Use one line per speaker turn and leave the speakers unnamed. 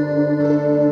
Música